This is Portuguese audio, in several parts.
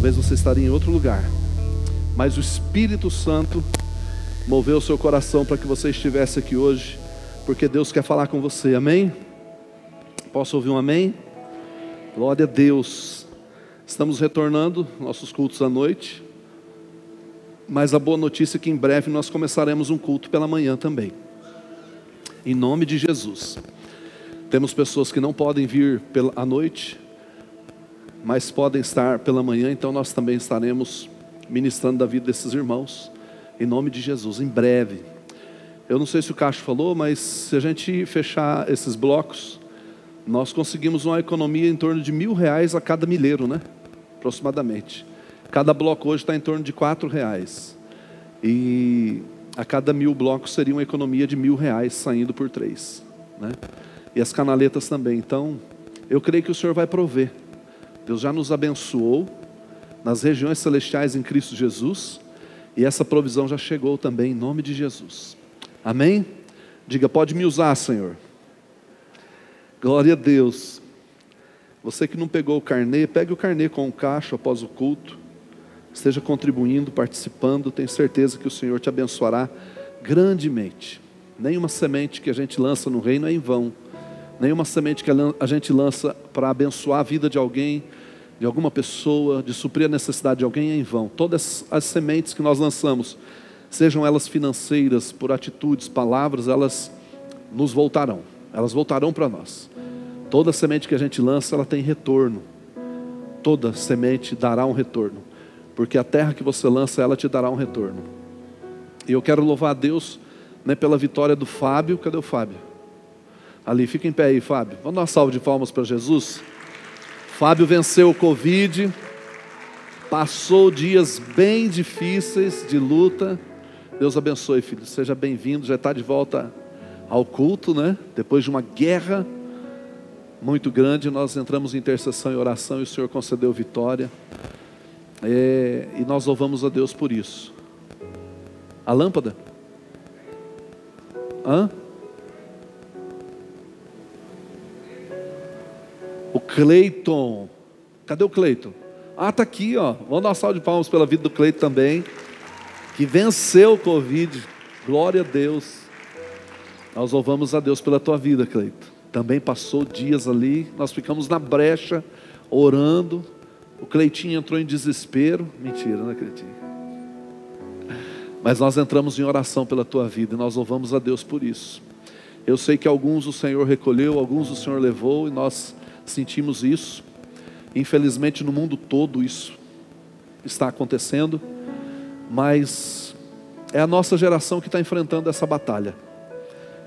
Talvez você estaria em outro lugar, mas o Espírito Santo moveu o seu coração para que você estivesse aqui hoje, porque Deus quer falar com você, amém? Posso ouvir um amém? Glória a Deus. Estamos retornando nossos cultos à noite, mas a boa notícia é que em breve nós começaremos um culto pela manhã também, em nome de Jesus. Temos pessoas que não podem vir pela, à noite, mas podem estar pela manhã, então nós também estaremos ministrando da vida desses irmãos, em nome de Jesus, em breve. Eu não sei se o Cacho falou, mas se a gente fechar esses blocos, nós conseguimos uma economia em torno de mil reais a cada milheiro, né? Aproximadamente. Cada bloco hoje está em torno de quatro reais. E a cada mil blocos seria uma economia de mil reais saindo por três. Né? E as canaletas também. Então, eu creio que o Senhor vai prover. Deus já nos abençoou nas regiões celestiais em Cristo Jesus, e essa provisão já chegou também em nome de Jesus. Amém? Diga, pode me usar, Senhor. Glória a Deus. Você que não pegou o carnê, pegue o carnê com o caixa após o culto. Esteja contribuindo, participando. Tenho certeza que o Senhor te abençoará grandemente. Nenhuma semente que a gente lança no reino é em vão. Nenhuma semente que a gente lança para abençoar a vida de alguém, de alguma pessoa, de suprir a necessidade de alguém é em vão. Todas as sementes que nós lançamos, sejam elas financeiras, por atitudes, palavras, elas nos voltarão. Elas voltarão para nós. Toda semente que a gente lança, ela tem retorno. Toda semente dará um retorno. Porque a terra que você lança, ela te dará um retorno. E eu quero louvar a Deus né, pela vitória do Fábio. Cadê o Fábio? Ali, fica em pé aí, Fábio. Vamos dar uma salva de palmas para Jesus. Fábio venceu o Covid, passou dias bem difíceis de luta. Deus abençoe, filho. Seja bem-vindo. Já está de volta ao culto, né? Depois de uma guerra muito grande, nós entramos em intercessão e oração e o Senhor concedeu vitória. É, e nós louvamos a Deus por isso. A lâmpada? Hã? O Cleiton. Cadê o Cleiton? Ah, tá aqui, ó. Vamos dar uma salva de palmas pela vida do Cleiton também. Que venceu o Covid. Glória a Deus. Nós louvamos a Deus pela tua vida, Cleiton. Também passou dias ali. Nós ficamos na brecha, orando. O Cleitinho entrou em desespero. Mentira, né, Cleitinho? Mas nós entramos em oração pela tua vida e nós louvamos a Deus por isso. Eu sei que alguns o Senhor recolheu, alguns o Senhor levou e nós sentimos isso. Infelizmente, no mundo todo isso está acontecendo, mas é a nossa geração que está enfrentando essa batalha.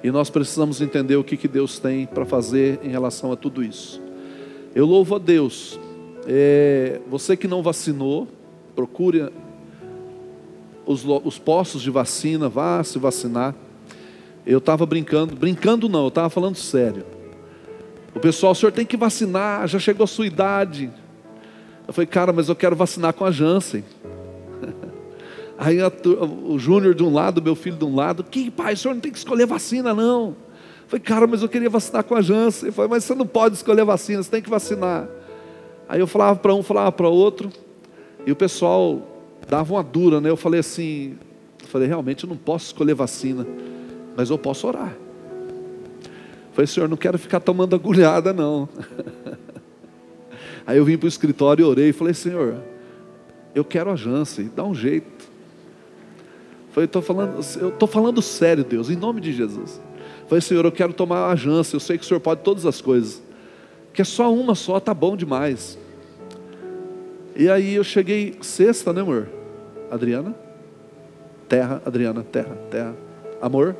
E nós precisamos entender o que, que Deus tem para fazer em relação a tudo isso. Eu louvo a Deus. É, você que não vacinou, procure os, os postos de vacina, vá se vacinar. Eu estava brincando, brincando não, eu estava falando sério. O pessoal, o senhor tem que vacinar, já chegou a sua idade. Eu falei, cara, mas eu quero vacinar com a Janssen. Aí a, o Júnior de um lado, meu filho de um lado, que pai, o senhor não tem que escolher vacina, não. Eu falei, cara, mas eu queria vacinar com a Janssen. Eu falei, mas você não pode escolher vacina, você tem que vacinar. Aí eu falava para um, falava para outro, e o pessoal dava uma dura, né? Eu falei assim, eu falei, realmente eu não posso escolher vacina, mas eu posso orar. Falei, Senhor, não quero ficar tomando agulhada, não. Aí eu vim para o escritório e orei falei, Senhor, eu quero a Janssen, dá um jeito. Falei, estou falando, eu estou falando sério, Deus, em nome de Jesus. Falei, Senhor, eu quero tomar a Janssen, eu sei que o Senhor pode todas as coisas. Que é só uma só, tá bom demais. E aí eu cheguei sexta, né, amor? Adriana? Terra, Adriana, terra, terra. Amor?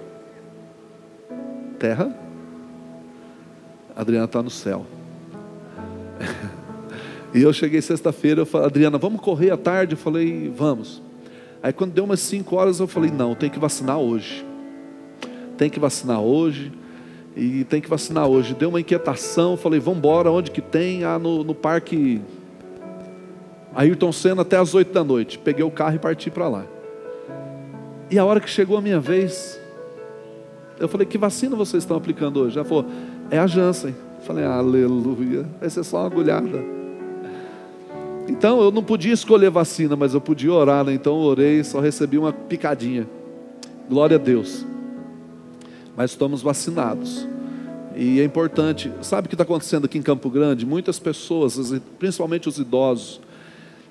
Terra? Adriana está no céu. e eu cheguei sexta-feira, eu falei, Adriana, vamos correr à tarde? Eu falei, vamos. Aí quando deu umas 5 horas, eu falei, não, tem que vacinar hoje. Tem que vacinar hoje. E tem que vacinar hoje. Deu uma inquietação, falei, vamos embora, onde que tem? Ah, no, no parque Ayrton Senna até as 8 da noite. Peguei o carro e parti para lá. E a hora que chegou a minha vez, eu falei, que vacina vocês estão aplicando hoje? Ela falou, é a Janssen. Falei, aleluia, vai ser só uma agulhada. Então eu não podia escolher vacina, mas eu podia orar, né? então eu orei, só recebi uma picadinha. Glória a Deus. Mas estamos vacinados. E é importante, sabe o que está acontecendo aqui em Campo Grande? Muitas pessoas, principalmente os idosos,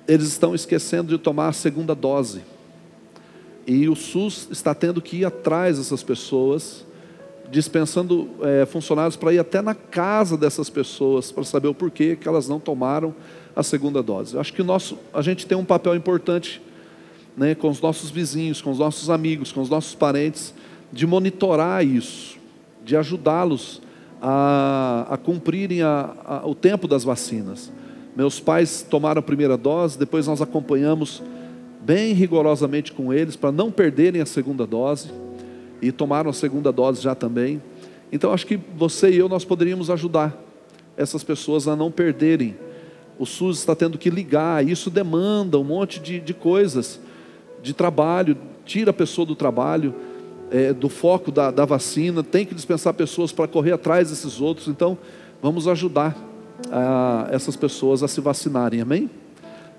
eles estão esquecendo de tomar a segunda dose. E o SUS está tendo que ir atrás dessas pessoas, dispensando é, funcionários para ir até na casa dessas pessoas, para saber o porquê que elas não tomaram a segunda dose. Eu acho que nosso, a gente tem um papel importante né, com os nossos vizinhos, com os nossos amigos, com os nossos parentes, de monitorar isso, de ajudá-los a, a cumprirem a, a, o tempo das vacinas. Meus pais tomaram a primeira dose, depois nós acompanhamos bem rigorosamente com eles para não perderem a segunda dose e tomaram a segunda dose já também. Então acho que você e eu nós poderíamos ajudar essas pessoas a não perderem. O SUS está tendo que ligar, isso demanda um monte de, de coisas, de trabalho, tira a pessoa do trabalho, é, do foco da, da vacina, tem que dispensar pessoas para correr atrás desses outros. Então vamos ajudar a, essas pessoas a se vacinarem, amém?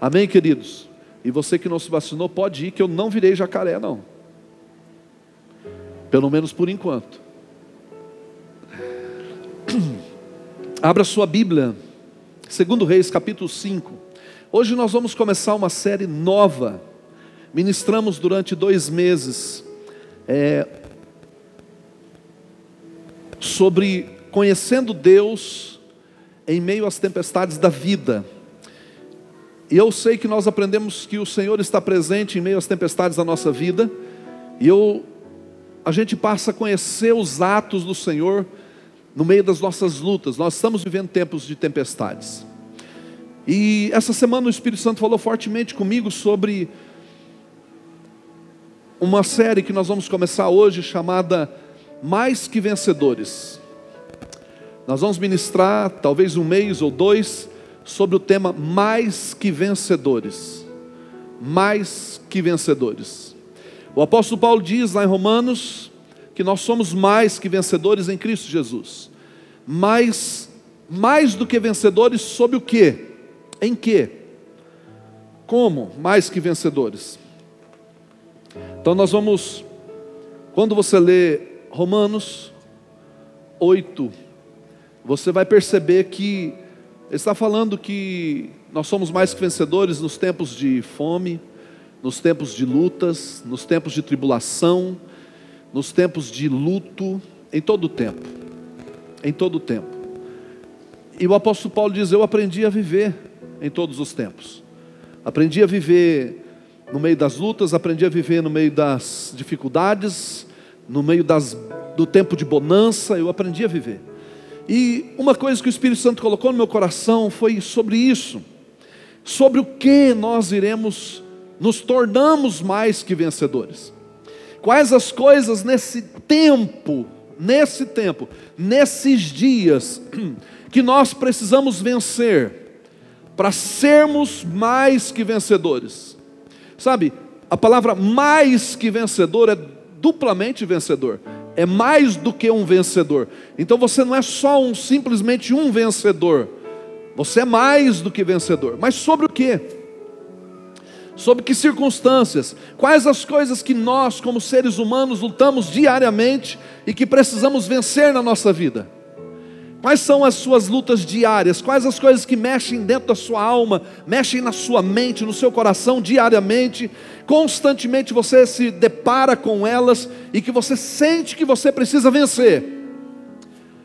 Amém, queridos? E você que não se vacinou, pode ir, que eu não virei jacaré, não. Pelo menos por enquanto. Abra sua Bíblia, segundo Reis, capítulo 5. Hoje nós vamos começar uma série nova. Ministramos durante dois meses é, sobre conhecendo Deus em meio às tempestades da vida. E eu sei que nós aprendemos que o Senhor está presente em meio às tempestades da nossa vida, e eu, a gente passa a conhecer os atos do Senhor no meio das nossas lutas. Nós estamos vivendo tempos de tempestades. E essa semana o Espírito Santo falou fortemente comigo sobre uma série que nós vamos começar hoje chamada Mais que Vencedores. Nós vamos ministrar talvez um mês ou dois sobre o tema mais que vencedores. Mais que vencedores. O apóstolo Paulo diz lá em Romanos que nós somos mais que vencedores em Cristo Jesus. Mas mais do que vencedores sobre o quê? Em quê? Como mais que vencedores? Então nós vamos quando você lê Romanos 8 você vai perceber que ele está falando que nós somos mais que vencedores nos tempos de fome, nos tempos de lutas, nos tempos de tribulação, nos tempos de luto, em todo o tempo. Em todo o tempo. E o apóstolo Paulo diz: Eu aprendi a viver em todos os tempos. Aprendi a viver no meio das lutas, aprendi a viver no meio das dificuldades, no meio das, do tempo de bonança, eu aprendi a viver. E uma coisa que o Espírito Santo colocou no meu coração foi sobre isso, sobre o que nós iremos nos tornamos mais que vencedores. Quais as coisas nesse tempo, nesse tempo, nesses dias que nós precisamos vencer para sermos mais que vencedores. Sabe, a palavra mais que vencedor é duplamente vencedor é mais do que um vencedor. Então você não é só um simplesmente um vencedor. Você é mais do que vencedor. Mas sobre o que? Sobre que circunstâncias? Quais as coisas que nós, como seres humanos, lutamos diariamente e que precisamos vencer na nossa vida? Quais são as suas lutas diárias? Quais as coisas que mexem dentro da sua alma, mexem na sua mente, no seu coração diariamente? Constantemente você se depara com elas e que você sente que você precisa vencer.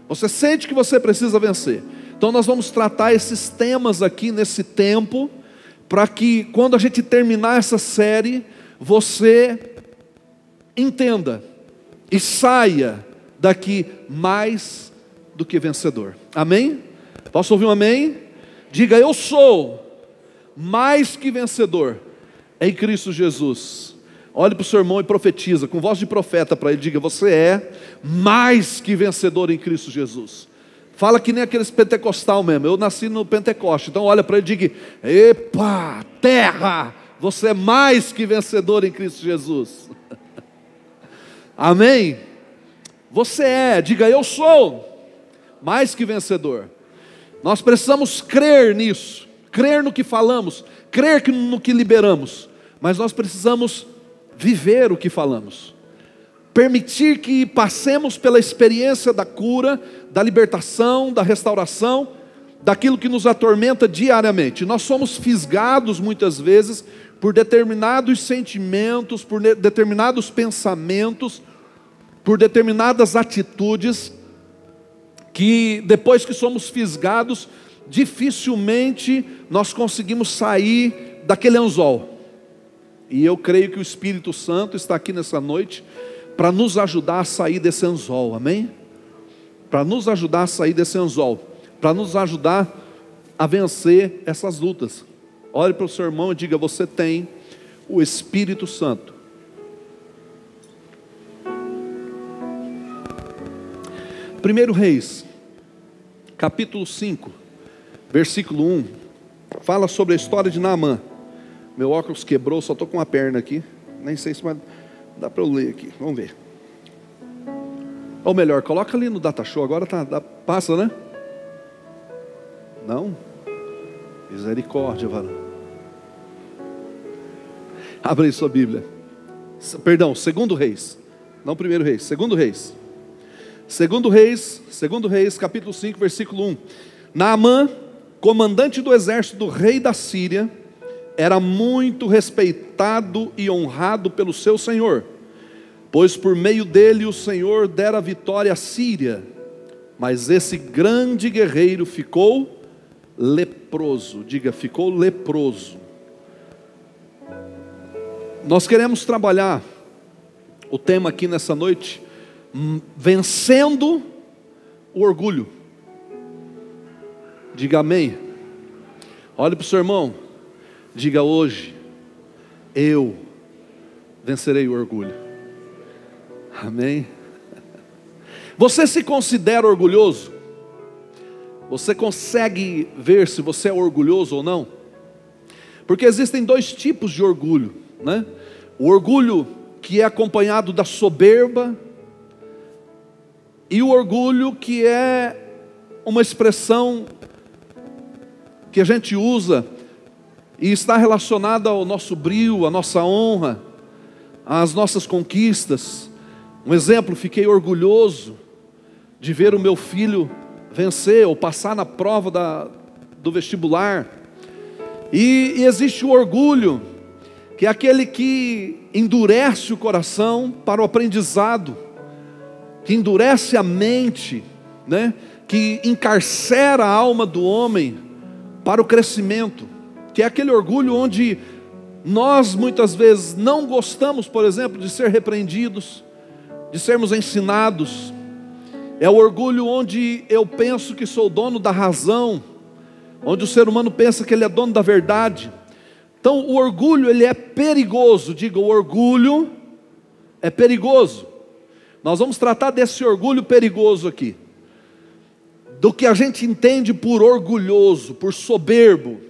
Você sente que você precisa vencer. Então nós vamos tratar esses temas aqui nesse tempo, para que quando a gente terminar essa série, você entenda e saia daqui mais do que vencedor. Amém? Posso ouvir um amém? Diga, eu sou mais que vencedor em Cristo Jesus. Olhe para o seu irmão e profetiza, com voz de profeta para ele, diga: Você é mais que vencedor em Cristo Jesus. Fala que nem aqueles pentecostal mesmo. Eu nasci no Pentecoste. Então olha para ele e diga: Epa, terra, você é mais que vencedor em Cristo Jesus. Amém? Você é, diga eu sou mais que vencedor. Nós precisamos crer nisso. crer no que falamos, crer no que liberamos, mas nós precisamos viver o que falamos. Permitir que passemos pela experiência da cura, da libertação, da restauração, daquilo que nos atormenta diariamente. Nós somos fisgados muitas vezes por determinados sentimentos, por determinados pensamentos, por determinadas atitudes que depois que somos fisgados, dificilmente nós conseguimos sair daquele anzol. E eu creio que o Espírito Santo está aqui nessa noite para nos ajudar a sair desse anzol, amém? Para nos ajudar a sair desse anzol, para nos ajudar a vencer essas lutas. Olhe para o seu irmão e diga: Você tem o Espírito Santo. Primeiro Reis, capítulo 5, versículo 1, fala sobre a história de Naamã. Meu óculos quebrou, só estou com uma perna aqui. Nem sei se vai, dá para eu ler aqui. Vamos ver. Ou melhor, coloca ali no data show, agora tá, passa, né? Não? Misericórdia, varão. Abre aí sua Bíblia. Perdão, segundo reis. Não primeiro reis, segundo reis. Segundo reis, segundo reis, capítulo 5, versículo 1. Naamã, comandante do exército do rei da Síria, era muito respeitado e honrado pelo seu senhor, pois por meio dele o Senhor dera vitória à Síria. Mas esse grande guerreiro ficou leproso. Diga, ficou leproso. Nós queremos trabalhar o tema aqui nessa noite, hum, vencendo o orgulho. Diga amém. Olhe para o seu irmão, diga hoje, eu vencerei o orgulho. Amém. Você se considera orgulhoso? Você consegue ver se você é orgulhoso ou não? Porque existem dois tipos de orgulho, né? O orgulho que é acompanhado da soberba e o orgulho que é uma expressão que a gente usa e está relacionada ao nosso brio, à nossa honra, às nossas conquistas. Um exemplo, fiquei orgulhoso de ver o meu filho vencer ou passar na prova da, do vestibular. E, e existe o orgulho, que é aquele que endurece o coração para o aprendizado, que endurece a mente, né? que encarcera a alma do homem para o crescimento, que é aquele orgulho onde nós muitas vezes não gostamos, por exemplo, de ser repreendidos, de sermos ensinados, é o orgulho onde eu penso que sou dono da razão, onde o ser humano pensa que ele é dono da verdade. Então, o orgulho ele é perigoso. Diga, o orgulho é perigoso. Nós vamos tratar desse orgulho perigoso aqui. Do que a gente entende por orgulhoso, por soberbo.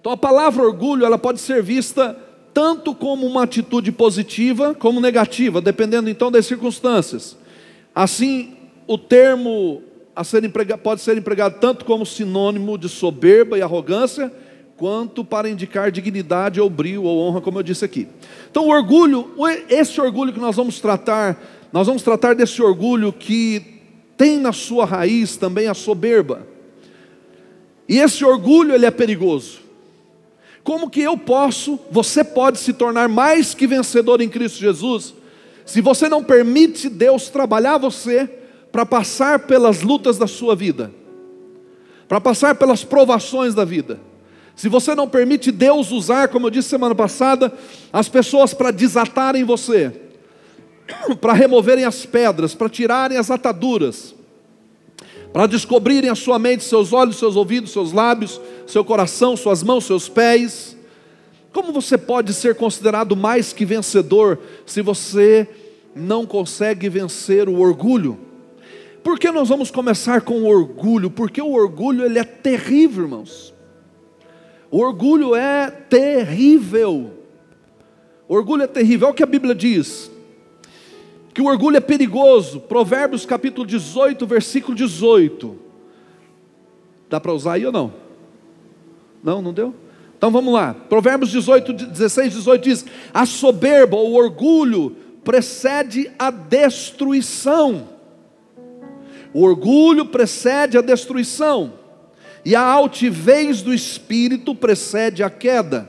Então, a palavra orgulho, ela pode ser vista tanto como uma atitude positiva, como negativa, dependendo então das circunstâncias. Assim, o termo a ser empregado, pode ser empregado tanto como sinônimo de soberba e arrogância, quanto para indicar dignidade ou brio ou honra, como eu disse aqui. Então, o orgulho, esse orgulho que nós vamos tratar, nós vamos tratar desse orgulho que tem na sua raiz também a soberba. E esse orgulho ele é perigoso. Como que eu posso, você pode se tornar mais que vencedor em Cristo Jesus, se você não permite Deus trabalhar você para passar pelas lutas da sua vida, para passar pelas provações da vida, se você não permite Deus usar, como eu disse semana passada, as pessoas para desatarem você, para removerem as pedras, para tirarem as ataduras, para descobrirem a sua mente, seus olhos, seus ouvidos, seus lábios, seu coração, suas mãos, seus pés, como você pode ser considerado mais que vencedor se você não consegue vencer o orgulho? Por que nós vamos começar com o orgulho? Porque o orgulho ele é terrível, irmãos. O orgulho é terrível. O orgulho é terrível. Olha o que a Bíblia diz. Que o orgulho é perigoso. Provérbios capítulo 18, versículo 18. Dá para usar aí ou não? Não, não deu? Então vamos lá. Provérbios 18, 16, 18 diz: A soberba, o orgulho, precede a destruição. O orgulho precede a destruição, e a altivez do espírito precede a queda.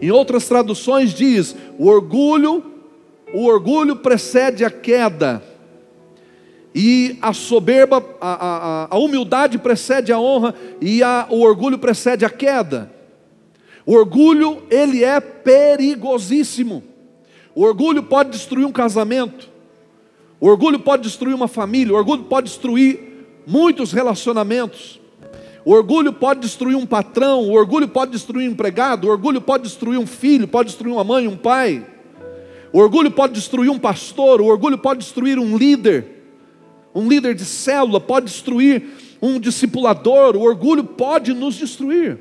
Em outras traduções diz: o orgulho, o orgulho precede a queda, e a soberba, a, a, a humildade precede a honra, e a, o orgulho precede a queda. O orgulho, ele é perigosíssimo. O orgulho pode destruir um casamento, o orgulho pode destruir uma família, o orgulho pode destruir muitos relacionamentos. O orgulho pode destruir um patrão, o orgulho pode destruir um empregado, o orgulho pode destruir um filho, pode destruir uma mãe, um pai. O orgulho pode destruir um pastor, o orgulho pode destruir um líder, um líder de célula, pode destruir um discipulador, o orgulho pode nos destruir.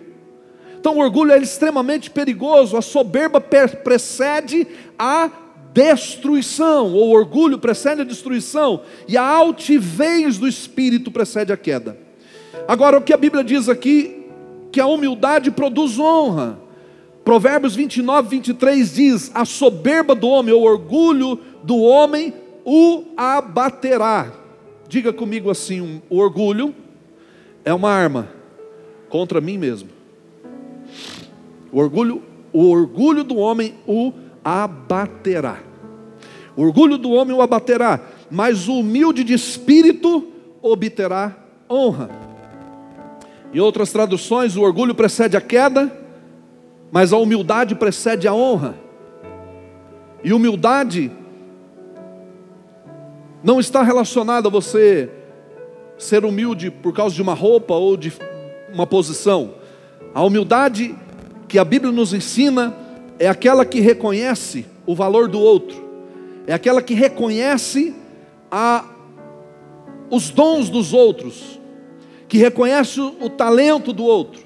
Então o orgulho é extremamente perigoso, a soberba precede a destruição, ou orgulho precede a destruição, e a altivez do espírito precede a queda. Agora, o que a Bíblia diz aqui, que a humildade produz honra. Provérbios 29, 23 diz: A soberba do homem, o orgulho do homem, o abaterá. Diga comigo assim: o orgulho é uma arma contra mim mesmo. O orgulho, o orgulho do homem o abaterá. O orgulho do homem o abaterá, mas o humilde de espírito obterá honra. Em outras traduções, o orgulho precede a queda, mas a humildade precede a honra. E humildade não está relacionada a você ser humilde por causa de uma roupa ou de uma posição. A humildade que a Bíblia nos ensina é aquela que reconhece o valor do outro, é aquela que reconhece a, os dons dos outros, que reconhece o talento do outro,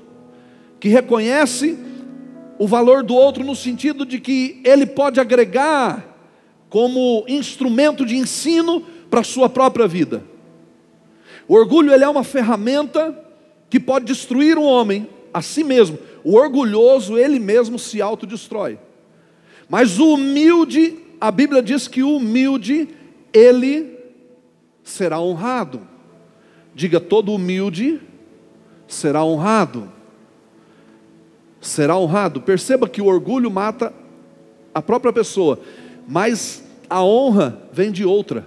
que reconhece o valor do outro no sentido de que ele pode agregar como instrumento de ensino para a sua própria vida. O orgulho ele é uma ferramenta que pode destruir um homem a si mesmo, o orgulhoso, ele mesmo se autodestrói. Mas o humilde, a Bíblia diz que o humilde, ele será honrado. Diga, todo humilde será honrado. Será honrado. Perceba que o orgulho mata a própria pessoa, mas a honra vem de outra.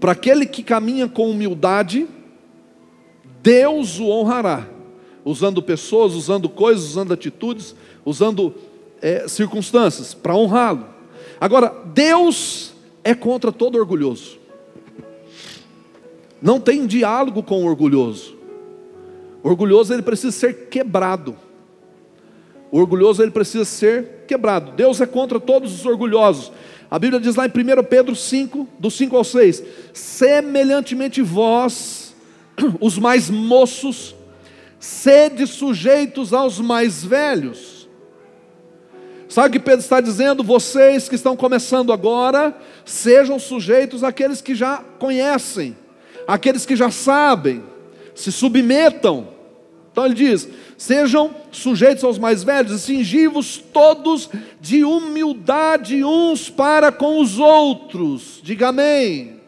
Para aquele que caminha com humildade, Deus o honrará usando pessoas, usando coisas, usando atitudes, usando é, circunstâncias para honrá-lo. Agora, Deus é contra todo orgulhoso. Não tem diálogo com o orgulhoso. O orgulhoso ele precisa ser quebrado. O orgulhoso ele precisa ser quebrado. Deus é contra todos os orgulhosos. A Bíblia diz lá em 1 Pedro 5, do 5 ao 6: Semelhantemente vós, os mais moços, sede sujeitos aos mais velhos. Sabe o que Pedro está dizendo? Vocês que estão começando agora, sejam sujeitos àqueles que já conhecem, àqueles que já sabem, se submetam. Então ele diz: sejam sujeitos aos mais velhos, e cingivos todos de humildade uns para com os outros. Diga amém.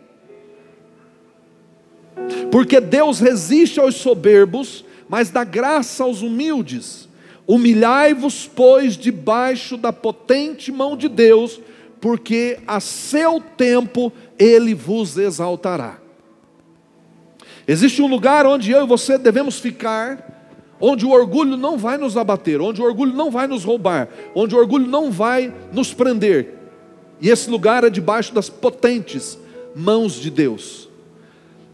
Porque Deus resiste aos soberbos, mas dá graça aos humildes. Humilhai-vos, pois, debaixo da potente mão de Deus, porque a seu tempo ele vos exaltará. Existe um lugar onde eu e você devemos ficar, onde o orgulho não vai nos abater, onde o orgulho não vai nos roubar, onde o orgulho não vai nos prender. E esse lugar é debaixo das potentes mãos de Deus.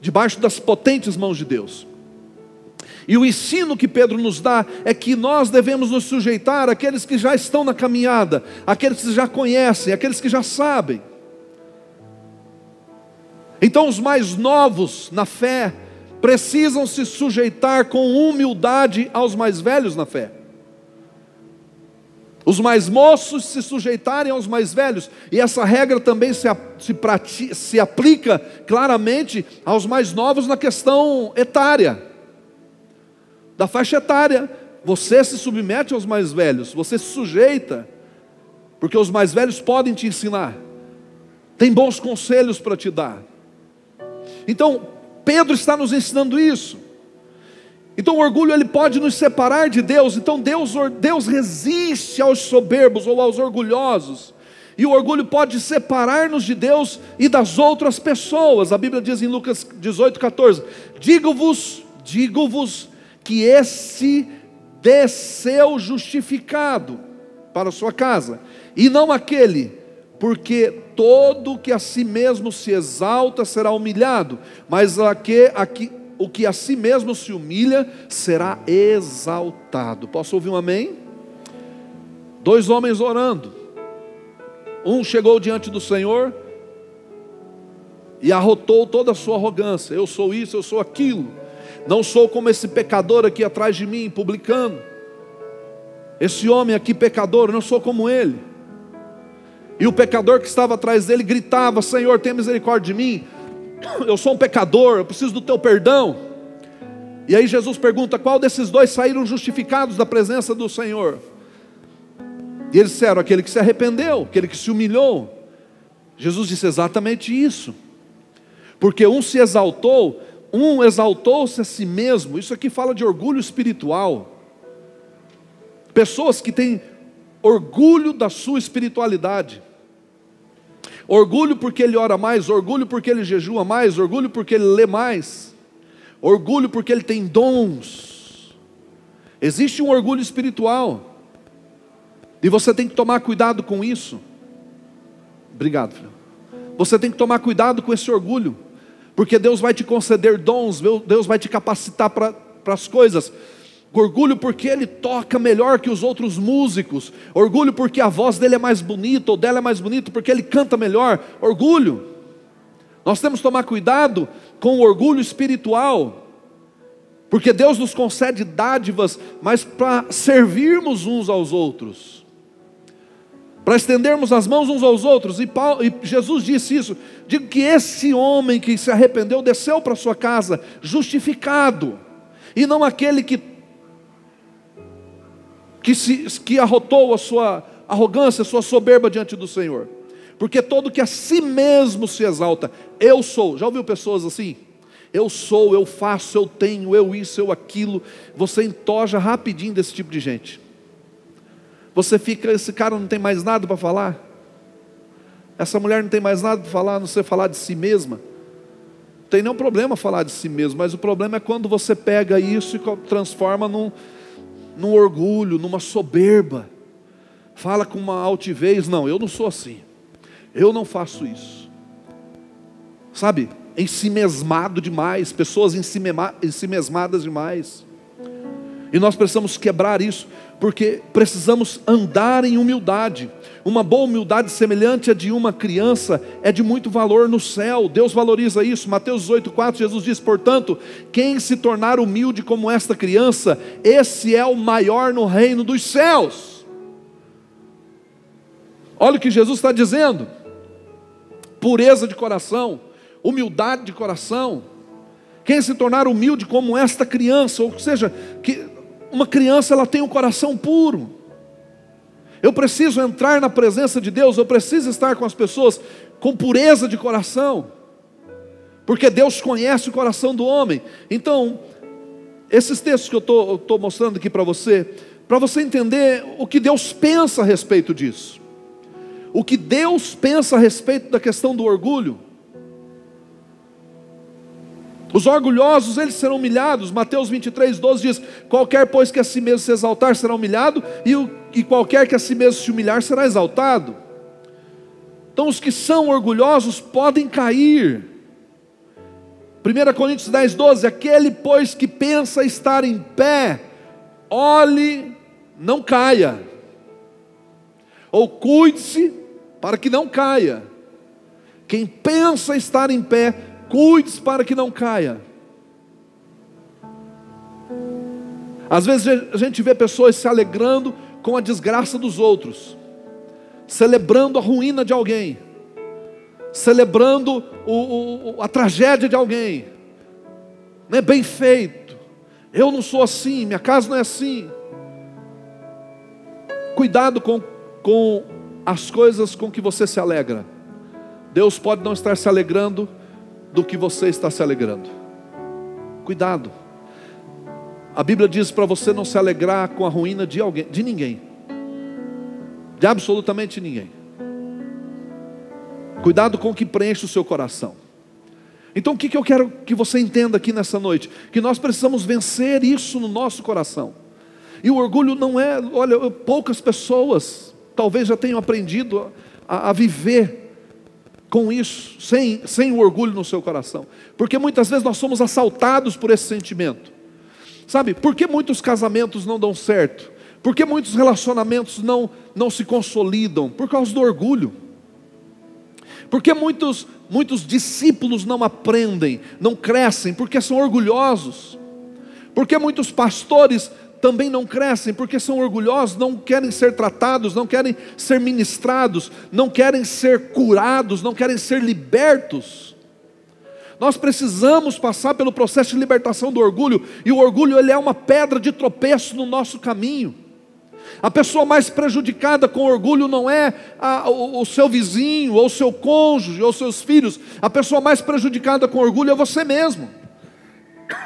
Debaixo das potentes mãos de Deus. E o ensino que Pedro nos dá é que nós devemos nos sujeitar àqueles que já estão na caminhada, àqueles que já conhecem, àqueles que já sabem. Então, os mais novos na fé precisam se sujeitar com humildade aos mais velhos na fé. Os mais moços se sujeitarem aos mais velhos, e essa regra também se, se, pratica, se aplica claramente aos mais novos na questão etária da faixa etária Você se submete aos mais velhos, você se sujeita, porque os mais velhos podem te ensinar, tem bons conselhos para te dar. Então, Pedro está nos ensinando isso. Então o orgulho ele pode nos separar de Deus. Então Deus, Deus resiste aos soberbos ou aos orgulhosos. E o orgulho pode separar-nos de Deus e das outras pessoas. A Bíblia diz em Lucas 18, 14: Digo-vos, digo-vos que esse desceu justificado para a sua casa, e não aquele, porque todo que a si mesmo se exalta será humilhado, mas aqui, aqui, o que a si mesmo se humilha será exaltado. Posso ouvir um amém? Dois homens orando. Um chegou diante do Senhor e arrotou toda a sua arrogância. Eu sou isso, eu sou aquilo. Não sou como esse pecador aqui atrás de mim, publicando. Esse homem aqui pecador, não sou como ele. E o pecador que estava atrás dele gritava: Senhor, tenha misericórdia de mim eu sou um pecador, eu preciso do teu perdão. E aí Jesus pergunta: qual desses dois saíram justificados da presença do Senhor? E eles disseram: aquele que se arrependeu, aquele que se humilhou. Jesus disse exatamente isso, porque um se exaltou, um exaltou-se a si mesmo. Isso aqui fala de orgulho espiritual. Pessoas que têm orgulho da sua espiritualidade. Orgulho porque ele ora mais, orgulho porque ele jejua mais, orgulho porque ele lê mais, orgulho porque ele tem dons. Existe um orgulho espiritual, e você tem que tomar cuidado com isso. Obrigado, filho. Você tem que tomar cuidado com esse orgulho, porque Deus vai te conceder dons, Deus vai te capacitar para as coisas, Orgulho porque ele toca melhor que os outros músicos. Orgulho porque a voz dele é mais bonita ou dela é mais bonita porque ele canta melhor. Orgulho. Nós temos que tomar cuidado com o orgulho espiritual. Porque Deus nos concede dádivas, mas para servirmos uns aos outros. Para estendermos as mãos uns aos outros. E, Paulo, e Jesus disse isso. Digo que esse homem que se arrependeu desceu para sua casa justificado. E não aquele que que, se, que arrotou a sua arrogância, a sua soberba diante do Senhor. Porque todo que a si mesmo se exalta, eu sou. Já ouviu pessoas assim? Eu sou, eu faço, eu tenho, eu isso, eu aquilo. Você entoja rapidinho desse tipo de gente. Você fica, esse cara não tem mais nada para falar. Essa mulher não tem mais nada para falar, não sei falar de si mesma. Não tem nenhum problema falar de si mesmo, mas o problema é quando você pega isso e transforma num, num orgulho, numa soberba, fala com uma altivez, não, eu não sou assim, eu não faço isso, sabe, ensimesmado demais, pessoas ensimesmadas demais, e nós precisamos quebrar isso, porque precisamos andar em humildade. Uma boa humildade semelhante à de uma criança é de muito valor no céu. Deus valoriza isso. Mateus 18:4 Jesus diz: "Portanto, quem se tornar humilde como esta criança, esse é o maior no reino dos céus." Olha o que Jesus está dizendo. Pureza de coração, humildade de coração. Quem se tornar humilde como esta criança, ou seja, que uma criança ela tem um coração puro. Eu preciso entrar na presença de Deus, eu preciso estar com as pessoas com pureza de coração, porque Deus conhece o coração do homem. Então, esses textos que eu estou mostrando aqui para você, para você entender o que Deus pensa a respeito disso, o que Deus pensa a respeito da questão do orgulho. Os orgulhosos, eles serão humilhados. Mateus 23, 12 diz: Qualquer, pois, que a si mesmo se exaltar será humilhado, e, o, e qualquer que a si mesmo se humilhar será exaltado. Então, os que são orgulhosos podem cair. 1 Coríntios 10, 12: Aquele, pois, que pensa estar em pé, olhe, não caia, ou cuide-se para que não caia. Quem pensa estar em pé, cuide para que não caia. Às vezes a gente vê pessoas se alegrando com a desgraça dos outros, celebrando a ruína de alguém, celebrando o, o, a tragédia de alguém. Não é bem feito. Eu não sou assim, minha casa não é assim. Cuidado com, com as coisas com que você se alegra. Deus pode não estar se alegrando do que você está se alegrando. Cuidado. A Bíblia diz para você não se alegrar com a ruína de alguém, de ninguém. De absolutamente ninguém. Cuidado com o que preenche o seu coração. Então o que, que eu quero que você entenda aqui nessa noite? Que nós precisamos vencer isso no nosso coração. E o orgulho não é, olha, poucas pessoas talvez já tenham aprendido a, a viver com isso, sem, sem o orgulho no seu coração. Porque muitas vezes nós somos assaltados por esse sentimento. Sabe, por que muitos casamentos não dão certo? Por que muitos relacionamentos não, não se consolidam? Por causa do orgulho. Por que muitos, muitos discípulos não aprendem, não crescem? Porque são orgulhosos. Por que muitos pastores também não crescem porque são orgulhosos, não querem ser tratados, não querem ser ministrados, não querem ser curados, não querem ser libertos. Nós precisamos passar pelo processo de libertação do orgulho, e o orgulho ele é uma pedra de tropeço no nosso caminho. A pessoa mais prejudicada com orgulho não é a, o, o seu vizinho, ou o seu cônjuge, ou seus filhos. A pessoa mais prejudicada com orgulho é você mesmo.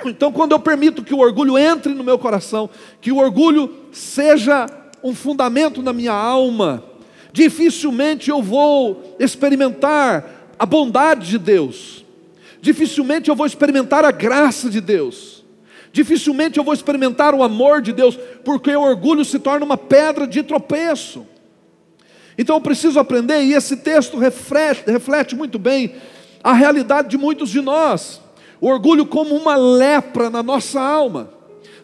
Então, quando eu permito que o orgulho entre no meu coração, que o orgulho seja um fundamento na minha alma, dificilmente eu vou experimentar a bondade de Deus, dificilmente eu vou experimentar a graça de Deus, dificilmente eu vou experimentar o amor de Deus, porque o orgulho se torna uma pedra de tropeço. Então eu preciso aprender, e esse texto reflete, reflete muito bem a realidade de muitos de nós. O orgulho como uma lepra na nossa alma.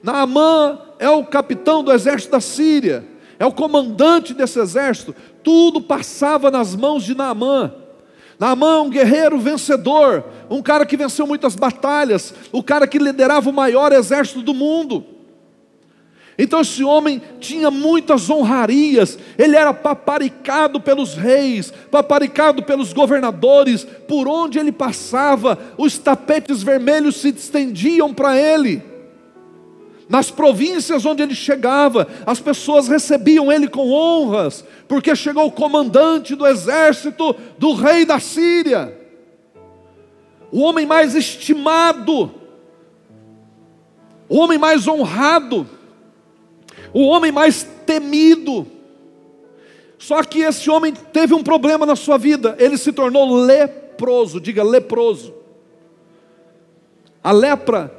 Naamã é o capitão do exército da Síria, é o comandante desse exército. Tudo passava nas mãos de Naamã. Naamã é um guerreiro vencedor, um cara que venceu muitas batalhas, o cara que liderava o maior exército do mundo. Então esse homem tinha muitas honrarias, ele era paparicado pelos reis, paparicado pelos governadores, por onde ele passava, os tapetes vermelhos se estendiam para ele. Nas províncias onde ele chegava, as pessoas recebiam ele com honras, porque chegou o comandante do exército do rei da Síria, o homem mais estimado, o homem mais honrado o homem mais temido. Só que esse homem teve um problema na sua vida, ele se tornou leproso, diga leproso. A lepra,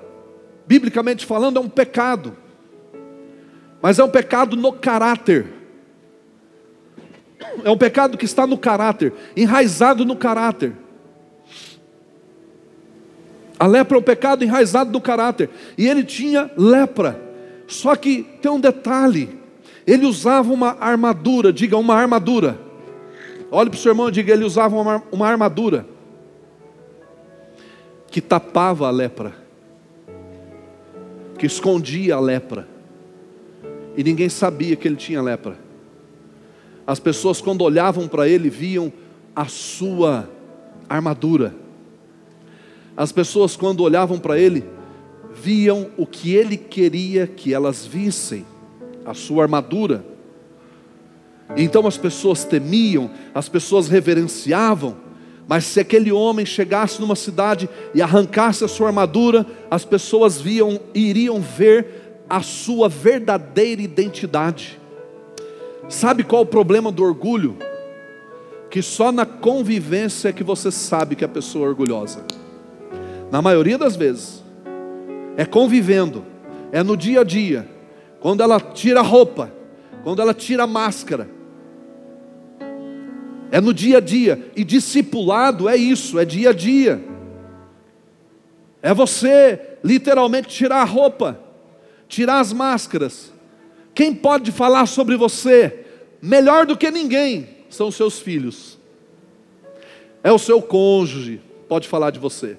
biblicamente falando, é um pecado, mas é um pecado no caráter. É um pecado que está no caráter, enraizado no caráter. A lepra é um pecado enraizado no caráter, e ele tinha lepra. Só que tem um detalhe: ele usava uma armadura, diga uma armadura. Olhe para o seu irmão e diga: ele usava uma, uma armadura que tapava a lepra, que escondia a lepra, e ninguém sabia que ele tinha lepra. As pessoas, quando olhavam para ele, viam a sua armadura. As pessoas, quando olhavam para ele, viam o que ele queria que elas vissem, a sua armadura. Então as pessoas temiam, as pessoas reverenciavam, mas se aquele homem chegasse numa cidade e arrancasse a sua armadura, as pessoas viam iriam ver a sua verdadeira identidade. Sabe qual o problema do orgulho? Que só na convivência é que você sabe que a pessoa é orgulhosa. Na maioria das vezes, é convivendo, é no dia a dia, quando ela tira a roupa, quando ela tira a máscara, é no dia a dia, e discipulado é isso, é dia a dia, é você literalmente tirar a roupa, tirar as máscaras. Quem pode falar sobre você melhor do que ninguém são seus filhos, é o seu cônjuge, pode falar de você.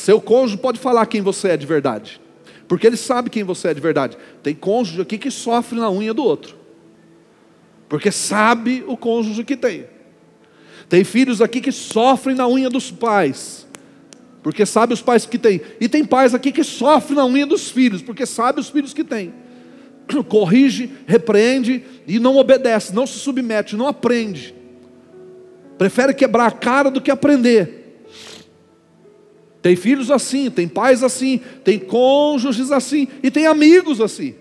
Seu cônjuge pode falar quem você é de verdade, porque ele sabe quem você é de verdade. Tem cônjuge aqui que sofre na unha do outro, porque sabe o cônjuge que tem. Tem filhos aqui que sofrem na unha dos pais, porque sabe os pais que tem. E tem pais aqui que sofrem na unha dos filhos, porque sabe os filhos que tem. corrige, repreende e não obedece, não se submete, não aprende. Prefere quebrar a cara do que aprender. Tem filhos assim, tem pais assim, tem cônjuges assim e tem amigos assim.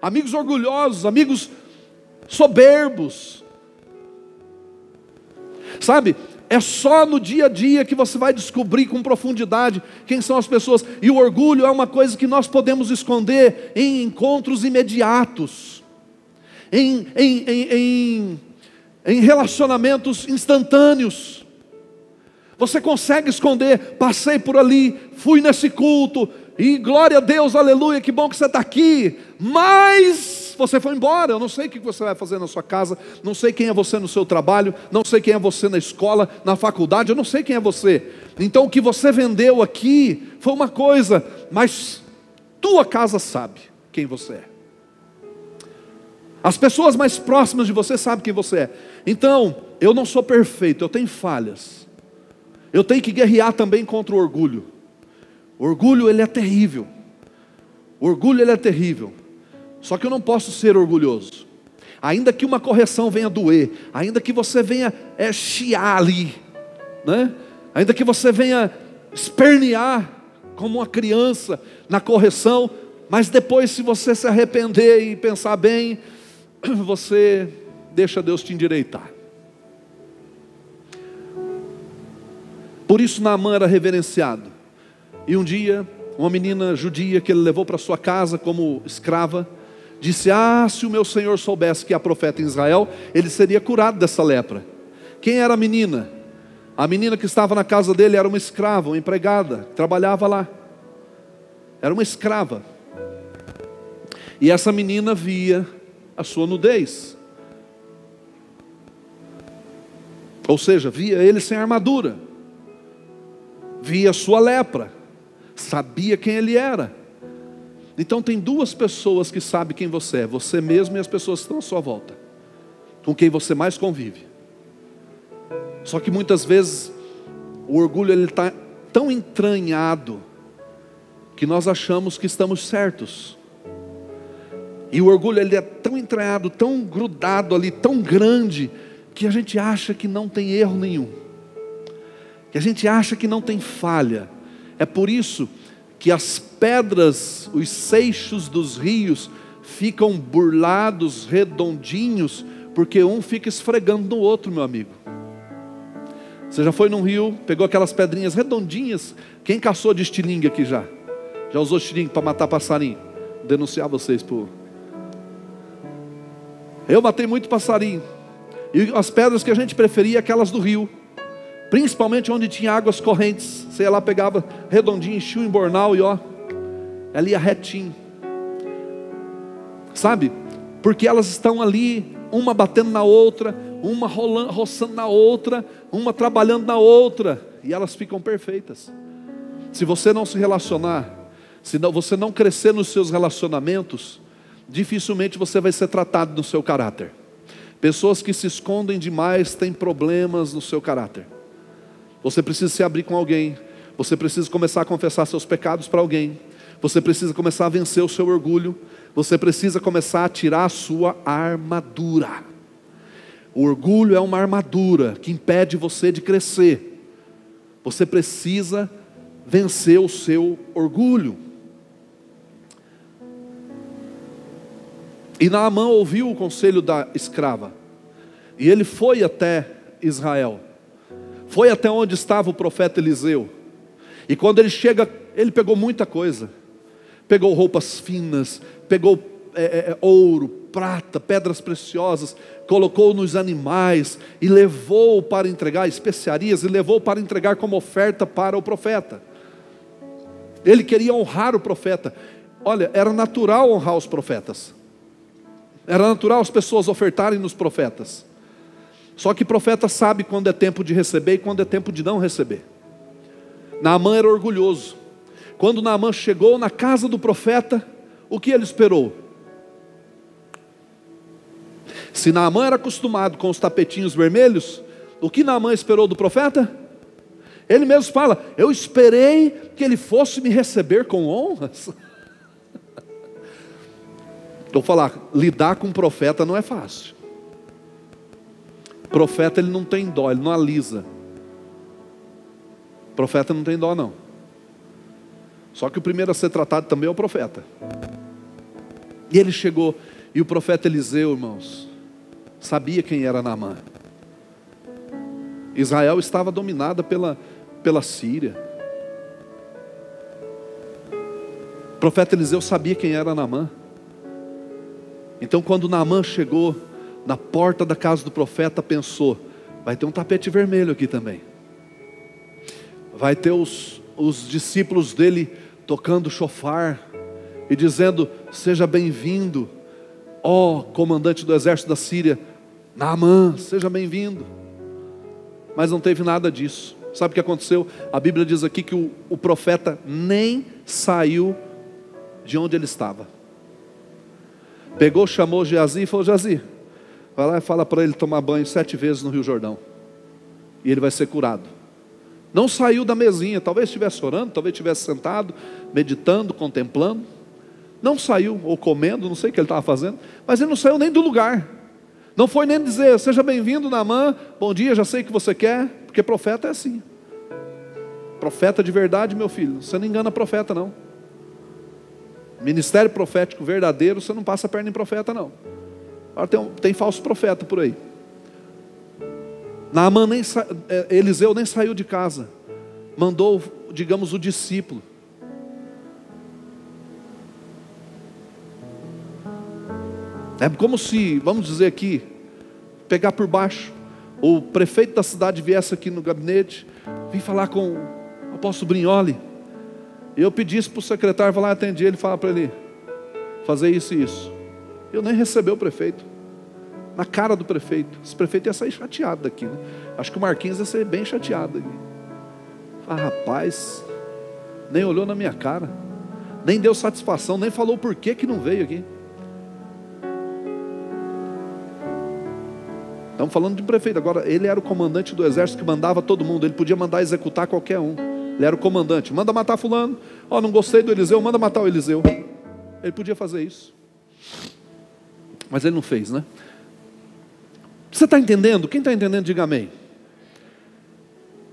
Amigos orgulhosos, amigos soberbos. Sabe? É só no dia a dia que você vai descobrir com profundidade quem são as pessoas. E o orgulho é uma coisa que nós podemos esconder em encontros imediatos, em, em, em, em, relacionamentos instantâneos. Você consegue esconder, passei por ali, fui nesse culto, e glória a Deus, aleluia, que bom que você está aqui, mas você foi embora, eu não sei o que você vai fazer na sua casa, não sei quem é você no seu trabalho, não sei quem é você na escola, na faculdade, eu não sei quem é você. Então o que você vendeu aqui foi uma coisa, mas tua casa sabe quem você é. As pessoas mais próximas de você sabem quem você é. Então, eu não sou perfeito, eu tenho falhas. Eu tenho que guerrear também contra o orgulho. O orgulho ele é terrível. O orgulho ele é terrível. Só que eu não posso ser orgulhoso. Ainda que uma correção venha doer, ainda que você venha é, chiar ali, né? ainda que você venha espernear como uma criança na correção, mas depois, se você se arrepender e pensar bem, você deixa Deus te endireitar. Por isso Naamã era reverenciado. E um dia, uma menina judia que ele levou para sua casa como escrava, disse: Ah, se o meu senhor soubesse que há profeta em Israel, ele seria curado dessa lepra. Quem era a menina? A menina que estava na casa dele era uma escrava, uma empregada, trabalhava lá. Era uma escrava. E essa menina via a sua nudez. Ou seja, via ele sem armadura. Via sua lepra. Sabia quem ele era. Então tem duas pessoas que sabem quem você é, você mesmo e as pessoas que estão à sua volta, com quem você mais convive. Só que muitas vezes o orgulho ele está tão entranhado que nós achamos que estamos certos. E o orgulho ele é tão entranhado, tão grudado ali, tão grande, que a gente acha que não tem erro nenhum. Que a gente acha que não tem falha. É por isso que as pedras, os seixos dos rios ficam burlados, redondinhos, porque um fica esfregando no outro, meu amigo. Você já foi num rio, pegou aquelas pedrinhas redondinhas? Quem caçou de estilingue aqui já? Já usou estilingue para matar passarinho? Denunciar vocês por. Eu matei muito passarinho. E as pedras que a gente preferia, aquelas do rio principalmente onde tinha águas correntes. Você ia lá, pegava redondinho, enchia o embornal e ó, ela ia retinho. Sabe? Porque elas estão ali, uma batendo na outra, uma rolando, roçando na outra, uma trabalhando na outra, e elas ficam perfeitas. Se você não se relacionar, se não, você não crescer nos seus relacionamentos, dificilmente você vai ser tratado no seu caráter. Pessoas que se escondem demais têm problemas no seu caráter. Você precisa se abrir com alguém. Você precisa começar a confessar seus pecados para alguém. Você precisa começar a vencer o seu orgulho. Você precisa começar a tirar a sua armadura. O orgulho é uma armadura que impede você de crescer. Você precisa vencer o seu orgulho. E Naamã ouviu o conselho da escrava. E ele foi até Israel foi até onde estava o profeta Eliseu. E quando ele chega, ele pegou muita coisa. Pegou roupas finas, pegou é, é, é, ouro, prata, pedras preciosas, colocou nos animais e levou para entregar especiarias e levou para entregar como oferta para o profeta. Ele queria honrar o profeta. Olha, era natural honrar os profetas. Era natural as pessoas ofertarem nos profetas. Só que profeta sabe quando é tempo de receber e quando é tempo de não receber. Naamã era orgulhoso. Quando Naamã chegou na casa do profeta, o que ele esperou? Se Naamã era acostumado com os tapetinhos vermelhos, o que Naamã esperou do profeta? Ele mesmo fala: Eu esperei que ele fosse me receber com honras. Vou falar, lidar com um profeta não é fácil. Profeta ele não tem dó, ele não alisa. Profeta não tem dó não. Só que o primeiro a ser tratado também é o profeta. E ele chegou, e o profeta Eliseu, irmãos, sabia quem era Naamã. Israel estava dominada pela, pela Síria. O profeta Eliseu sabia quem era Naamã. Então, quando Naamã chegou na porta da casa do profeta, pensou: vai ter um tapete vermelho aqui também. Vai ter os, os discípulos dele tocando chofar e dizendo: Seja bem-vindo, ó comandante do exército da Síria, Naamã, seja bem-vindo. Mas não teve nada disso. Sabe o que aconteceu? A Bíblia diz aqui que o, o profeta nem saiu de onde ele estava. Pegou, chamou Geazi e falou: Geazi, vai lá e fala para ele tomar banho sete vezes no Rio Jordão. E ele vai ser curado. Não saiu da mesinha, talvez estivesse orando, talvez estivesse sentado, meditando, contemplando. Não saiu, ou comendo, não sei o que ele estava fazendo, mas ele não saiu nem do lugar. Não foi nem dizer, seja bem-vindo, Namã, bom dia, já sei o que você quer, porque profeta é assim. Profeta de verdade, meu filho, você não engana profeta, não. Ministério profético verdadeiro, você não passa a perna em profeta, não. Agora tem, tem falso profeta por aí. Naamã nem é, Eliseu nem saiu de casa. Mandou, digamos, o discípulo. É como se, vamos dizer aqui, pegar por baixo, o prefeito da cidade viesse aqui no gabinete, vim falar com o apóstolo Brignoli, eu pedisse para o secretário, lá atender ele falar para ele, fazer isso e isso. Eu nem recebi o prefeito. Na cara do prefeito. Esse prefeito ia sair chateado daqui. Né? Acho que o Marquinhos ia ser bem chateado aqui. Ah, rapaz, nem olhou na minha cara, nem deu satisfação, nem falou por que, que não veio aqui. Estamos falando de um prefeito. Agora, ele era o comandante do exército que mandava todo mundo. Ele podia mandar executar qualquer um. Ele era o comandante. Manda matar fulano. Ó, oh, não gostei do Eliseu, manda matar o Eliseu. Ele podia fazer isso. Mas ele não fez, né? Você está entendendo? Quem está entendendo, diga amém.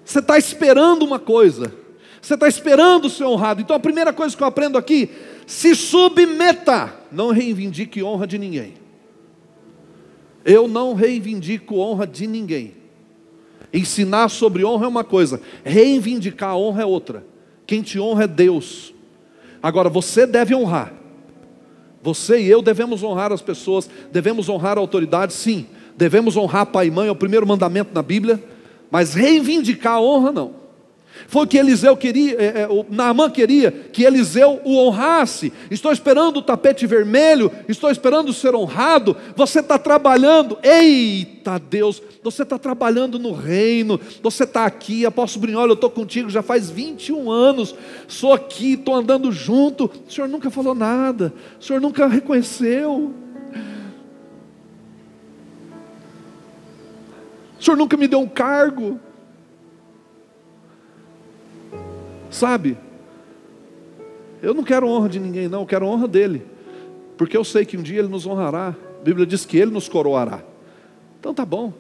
Você está esperando uma coisa. Você está esperando ser honrado. Então a primeira coisa que eu aprendo aqui: se submeta. Não reivindique honra de ninguém. Eu não reivindico honra de ninguém. Ensinar sobre honra é uma coisa, reivindicar a honra é outra. Quem te honra é Deus. Agora você deve honrar. Você e eu devemos honrar as pessoas, devemos honrar a autoridade, sim. Devemos honrar pai e mãe, é o primeiro mandamento na Bíblia, mas reivindicar a honra não. Foi o que Eliseu queria, é, é, o Naamã queria, que Eliseu o honrasse. Estou esperando o tapete vermelho, estou esperando ser honrado. Você está trabalhando, eita Deus, você está trabalhando no reino, você está aqui, apóstolo Brinhol, eu estou contigo já faz 21 anos, sou aqui, estou andando junto. O senhor nunca falou nada, o senhor nunca reconheceu. O senhor nunca me deu um cargo. Sabe? Eu não quero honra de ninguém, não, eu quero honra dele. Porque eu sei que um dia ele nos honrará. A Bíblia diz que ele nos coroará. Então tá bom.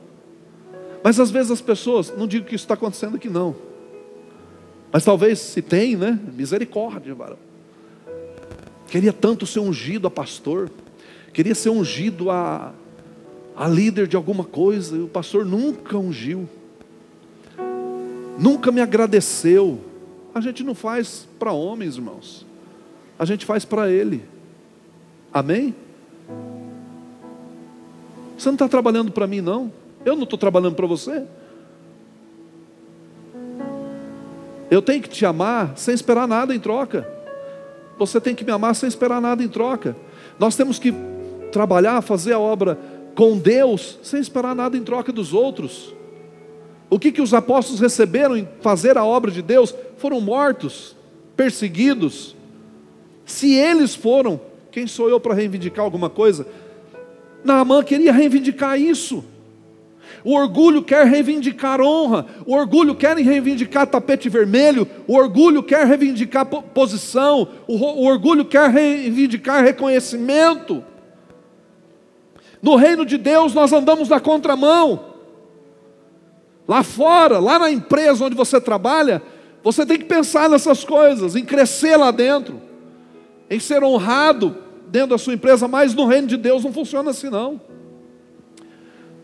Mas às vezes as pessoas, não digo que isso está acontecendo aqui não. Mas talvez se tem, né? Misericórdia, varão. Queria tanto ser ungido a pastor. Queria ser ungido a, a líder de alguma coisa. E o pastor nunca ungiu. Nunca me agradeceu a gente não faz para homens, irmãos. A gente faz para Ele. Amém? Você não está trabalhando para mim, não. Eu não estou trabalhando para você. Eu tenho que te amar sem esperar nada em troca. Você tem que me amar sem esperar nada em troca. Nós temos que trabalhar, fazer a obra com Deus sem esperar nada em troca dos outros. O que, que os apóstolos receberam em fazer a obra de Deus? Foram mortos, perseguidos. Se eles foram, quem sou eu para reivindicar alguma coisa? Naamã queria reivindicar isso. O orgulho quer reivindicar honra, o orgulho quer reivindicar tapete vermelho, o orgulho quer reivindicar posição, o orgulho quer reivindicar reconhecimento. No reino de Deus nós andamos na contramão. Lá fora, lá na empresa onde você trabalha, você tem que pensar nessas coisas, em crescer lá dentro, em ser honrado dentro da sua empresa, mas no reino de Deus não funciona assim não.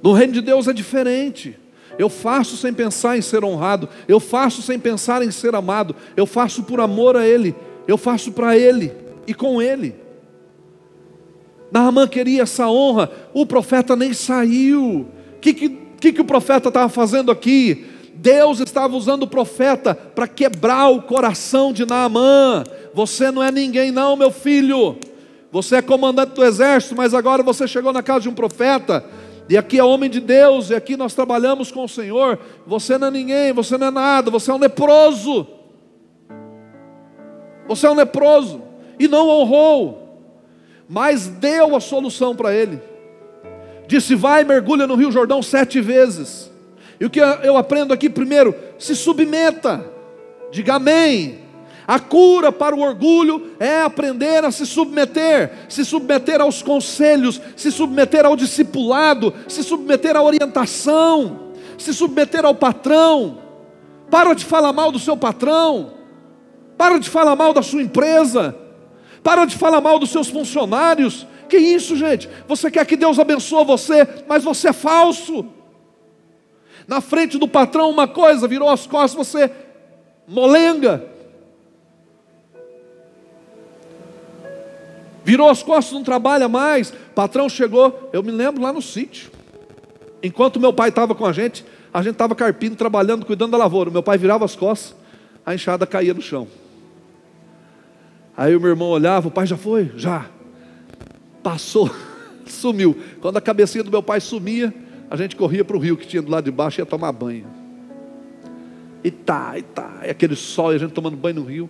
No reino de Deus é diferente. Eu faço sem pensar em ser honrado, eu faço sem pensar em ser amado, eu faço por amor a Ele, eu faço para Ele e com Ele. Naamã queria essa honra, o profeta nem saiu. O que, que, que o profeta estava fazendo aqui? Deus estava usando o profeta para quebrar o coração de Naamã. Você não é ninguém, não, meu filho. Você é comandante do exército, mas agora você chegou na casa de um profeta e aqui é homem de Deus, e aqui nós trabalhamos com o Senhor. Você não é ninguém, você não é nada, você é um leproso. Você é um leproso, e não honrou, mas deu a solução para ele. Disse: Vai, mergulha no Rio Jordão sete vezes. E o que eu aprendo aqui primeiro? Se submeta, diga amém. A cura para o orgulho é aprender a se submeter, se submeter aos conselhos, se submeter ao discipulado, se submeter à orientação, se submeter ao patrão. Para de falar mal do seu patrão, para de falar mal da sua empresa, para de falar mal dos seus funcionários. Que isso, gente? Você quer que Deus abençoe você, mas você é falso. Na frente do patrão, uma coisa, virou as costas, você molenga. Virou as costas, não trabalha mais. Patrão chegou, eu me lembro lá no sítio. Enquanto meu pai estava com a gente, a gente estava carpindo, trabalhando, cuidando da lavoura. Meu pai virava as costas, a enxada caía no chão. Aí o meu irmão olhava, o pai já foi? Já. Passou, sumiu. Quando a cabecinha do meu pai sumia, a gente corria para o rio que tinha do lado de baixo e ia tomar banho. E tá, e tá, e aquele sol, e a gente tomando banho no rio,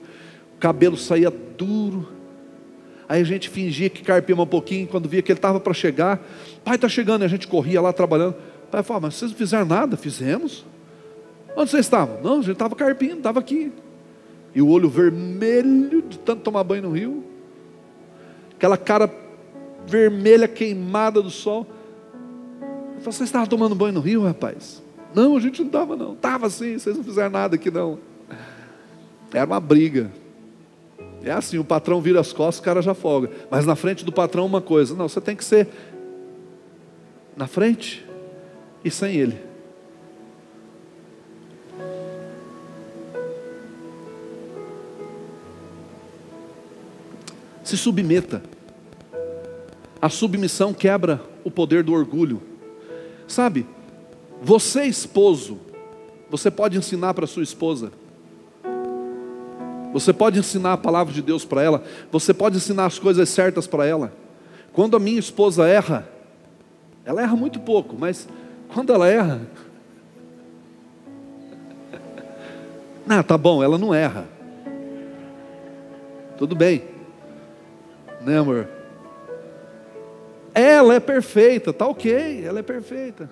o cabelo saía duro, Aí a gente fingia que carpia um pouquinho, quando via que ele estava para chegar, pai está chegando, e a gente corria lá trabalhando. O pai falava, mas vocês não fizeram nada? Fizemos. Onde vocês estavam? Não, a gente estava carpindo, estava aqui. E o olho vermelho de tanto tomar banho no rio. Aquela cara vermelha queimada do sol. Eu falei, vocês estavam tomando banho no rio, rapaz? Não, a gente não estava não. Estava sim, vocês não fizeram nada aqui não. Era uma briga. É assim, o patrão vira as costas, o cara já folga. Mas na frente do patrão uma coisa, não, você tem que ser na frente e sem ele. Se submeta. A submissão quebra o poder do orgulho. Sabe? Você esposo, você pode ensinar para sua esposa você pode ensinar a palavra de Deus para ela, você pode ensinar as coisas certas para ela. Quando a minha esposa erra, ela erra muito pouco, mas quando ela erra, não, tá bom, ela não erra. Tudo bem, né, amor? Ela é perfeita, tá ok, ela é perfeita.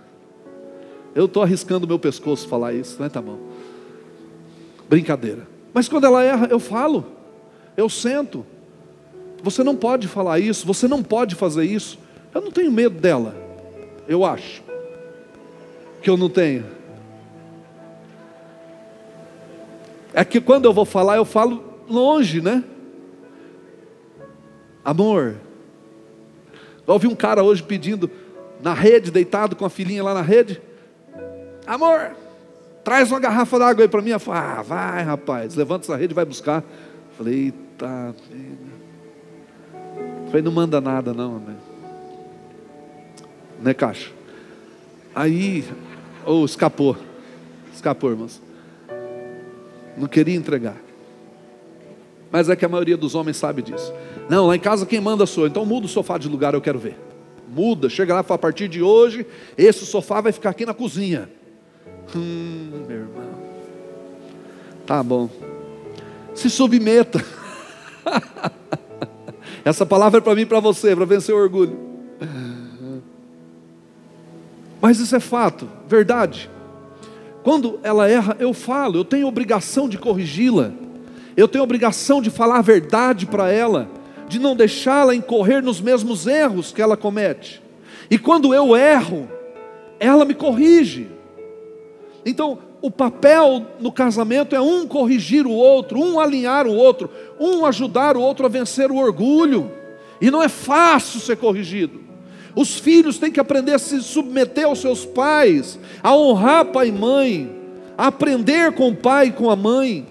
Eu estou arriscando meu pescoço falar isso, né? Tá bom. Brincadeira. Mas quando ela erra, eu falo, eu sento. Você não pode falar isso, você não pode fazer isso. Eu não tenho medo dela, eu acho que eu não tenho. É que quando eu vou falar, eu falo longe, né? Amor. Eu ouvi um cara hoje pedindo na rede, deitado com a filhinha lá na rede. Amor, Traz uma garrafa d'água aí para mim. Eu falei, ah, vai, rapaz, levanta essa rede e vai buscar. Eu falei, eita. Eu falei, não manda nada, não, né? Né, caixa? Aí, ou oh, escapou. Escapou, irmãos. Não queria entregar. Mas é que a maioria dos homens sabe disso. Não, lá em casa quem manda sou. Então muda o sofá de lugar, eu quero ver. Muda, chega lá e fala, a partir de hoje, esse sofá vai ficar aqui na cozinha. Hum, meu irmão. Tá bom. Se submeta. Essa palavra é para mim e para você, para vencer o orgulho. Mas isso é fato, verdade. Quando ela erra, eu falo, eu tenho obrigação de corrigi-la. Eu tenho obrigação de falar a verdade para ela, de não deixá-la incorrer nos mesmos erros que ela comete. E quando eu erro, ela me corrige. Então, o papel no casamento é um corrigir o outro, um alinhar o outro, um ajudar o outro a vencer o orgulho. E não é fácil ser corrigido. Os filhos têm que aprender a se submeter aos seus pais, a honrar pai e mãe, a aprender com o pai e com a mãe.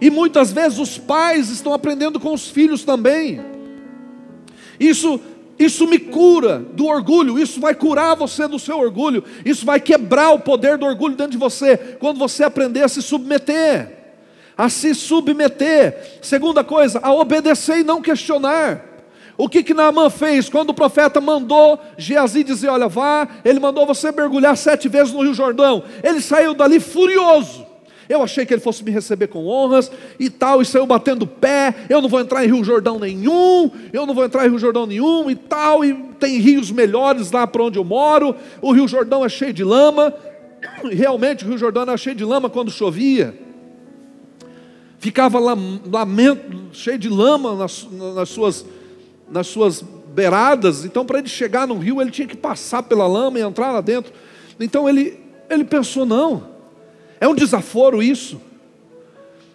E muitas vezes os pais estão aprendendo com os filhos também. Isso isso me cura do orgulho, isso vai curar você do seu orgulho, isso vai quebrar o poder do orgulho dentro de você, quando você aprender a se submeter, a se submeter. Segunda coisa, a obedecer e não questionar. O que que Naamã fez quando o profeta mandou Geazi dizer: Olha, vá, ele mandou você mergulhar sete vezes no Rio Jordão. Ele saiu dali furioso. Eu achei que ele fosse me receber com honras e tal, e saiu batendo pé. Eu não vou entrar em Rio Jordão nenhum, eu não vou entrar em Rio Jordão nenhum e tal. E tem rios melhores lá para onde eu moro. O Rio Jordão é cheio de lama. Realmente o Rio Jordão era cheio de lama quando chovia. Ficava lamento, cheio de lama nas, nas, suas, nas suas beiradas. Então, para ele chegar no rio, ele tinha que passar pela lama e entrar lá dentro. Então ele, ele pensou: não é um desaforo isso.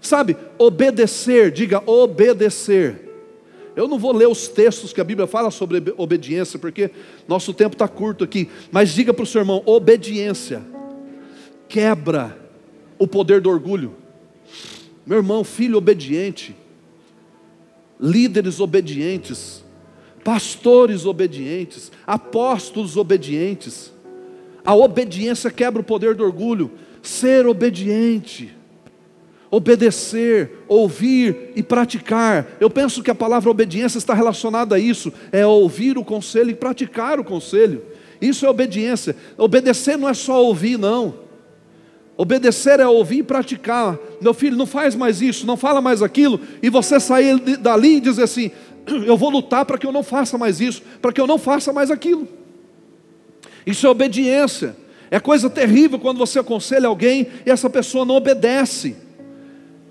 Sabe, obedecer, diga obedecer. Eu não vou ler os textos que a Bíblia fala sobre obediência, porque nosso tempo está curto aqui. Mas diga para o seu irmão: obediência quebra o poder do orgulho. Meu irmão, filho obediente, líderes obedientes, pastores obedientes, apóstolos obedientes. A obediência quebra o poder do orgulho ser obediente, obedecer, ouvir e praticar. Eu penso que a palavra obediência está relacionada a isso, é ouvir o conselho e praticar o conselho. Isso é obediência. Obedecer não é só ouvir, não. Obedecer é ouvir e praticar. Meu filho, não faz mais isso, não fala mais aquilo, e você sair dali e dizer assim: eu vou lutar para que eu não faça mais isso, para que eu não faça mais aquilo. Isso é obediência. É coisa terrível quando você aconselha alguém e essa pessoa não obedece.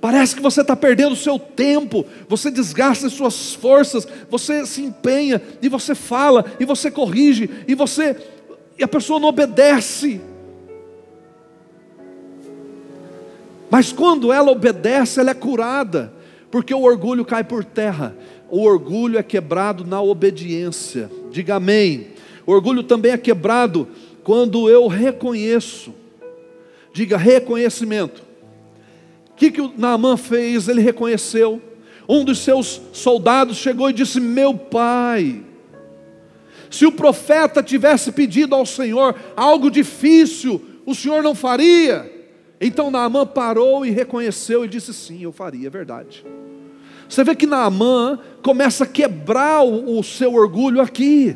Parece que você está perdendo o seu tempo, você desgasta as suas forças, você se empenha, e você fala, e você corrige, e você. e a pessoa não obedece. Mas quando ela obedece, ela é curada, porque o orgulho cai por terra. O orgulho é quebrado na obediência. Diga amém. O orgulho também é quebrado quando eu reconheço, diga reconhecimento. O que, que o Naamã fez? Ele reconheceu. Um dos seus soldados chegou e disse: Meu pai, se o profeta tivesse pedido ao Senhor algo difícil, o Senhor não faria. Então Naamã parou e reconheceu e disse: Sim, eu faria, é verdade. Você vê que Naamã começa a quebrar o, o seu orgulho aqui.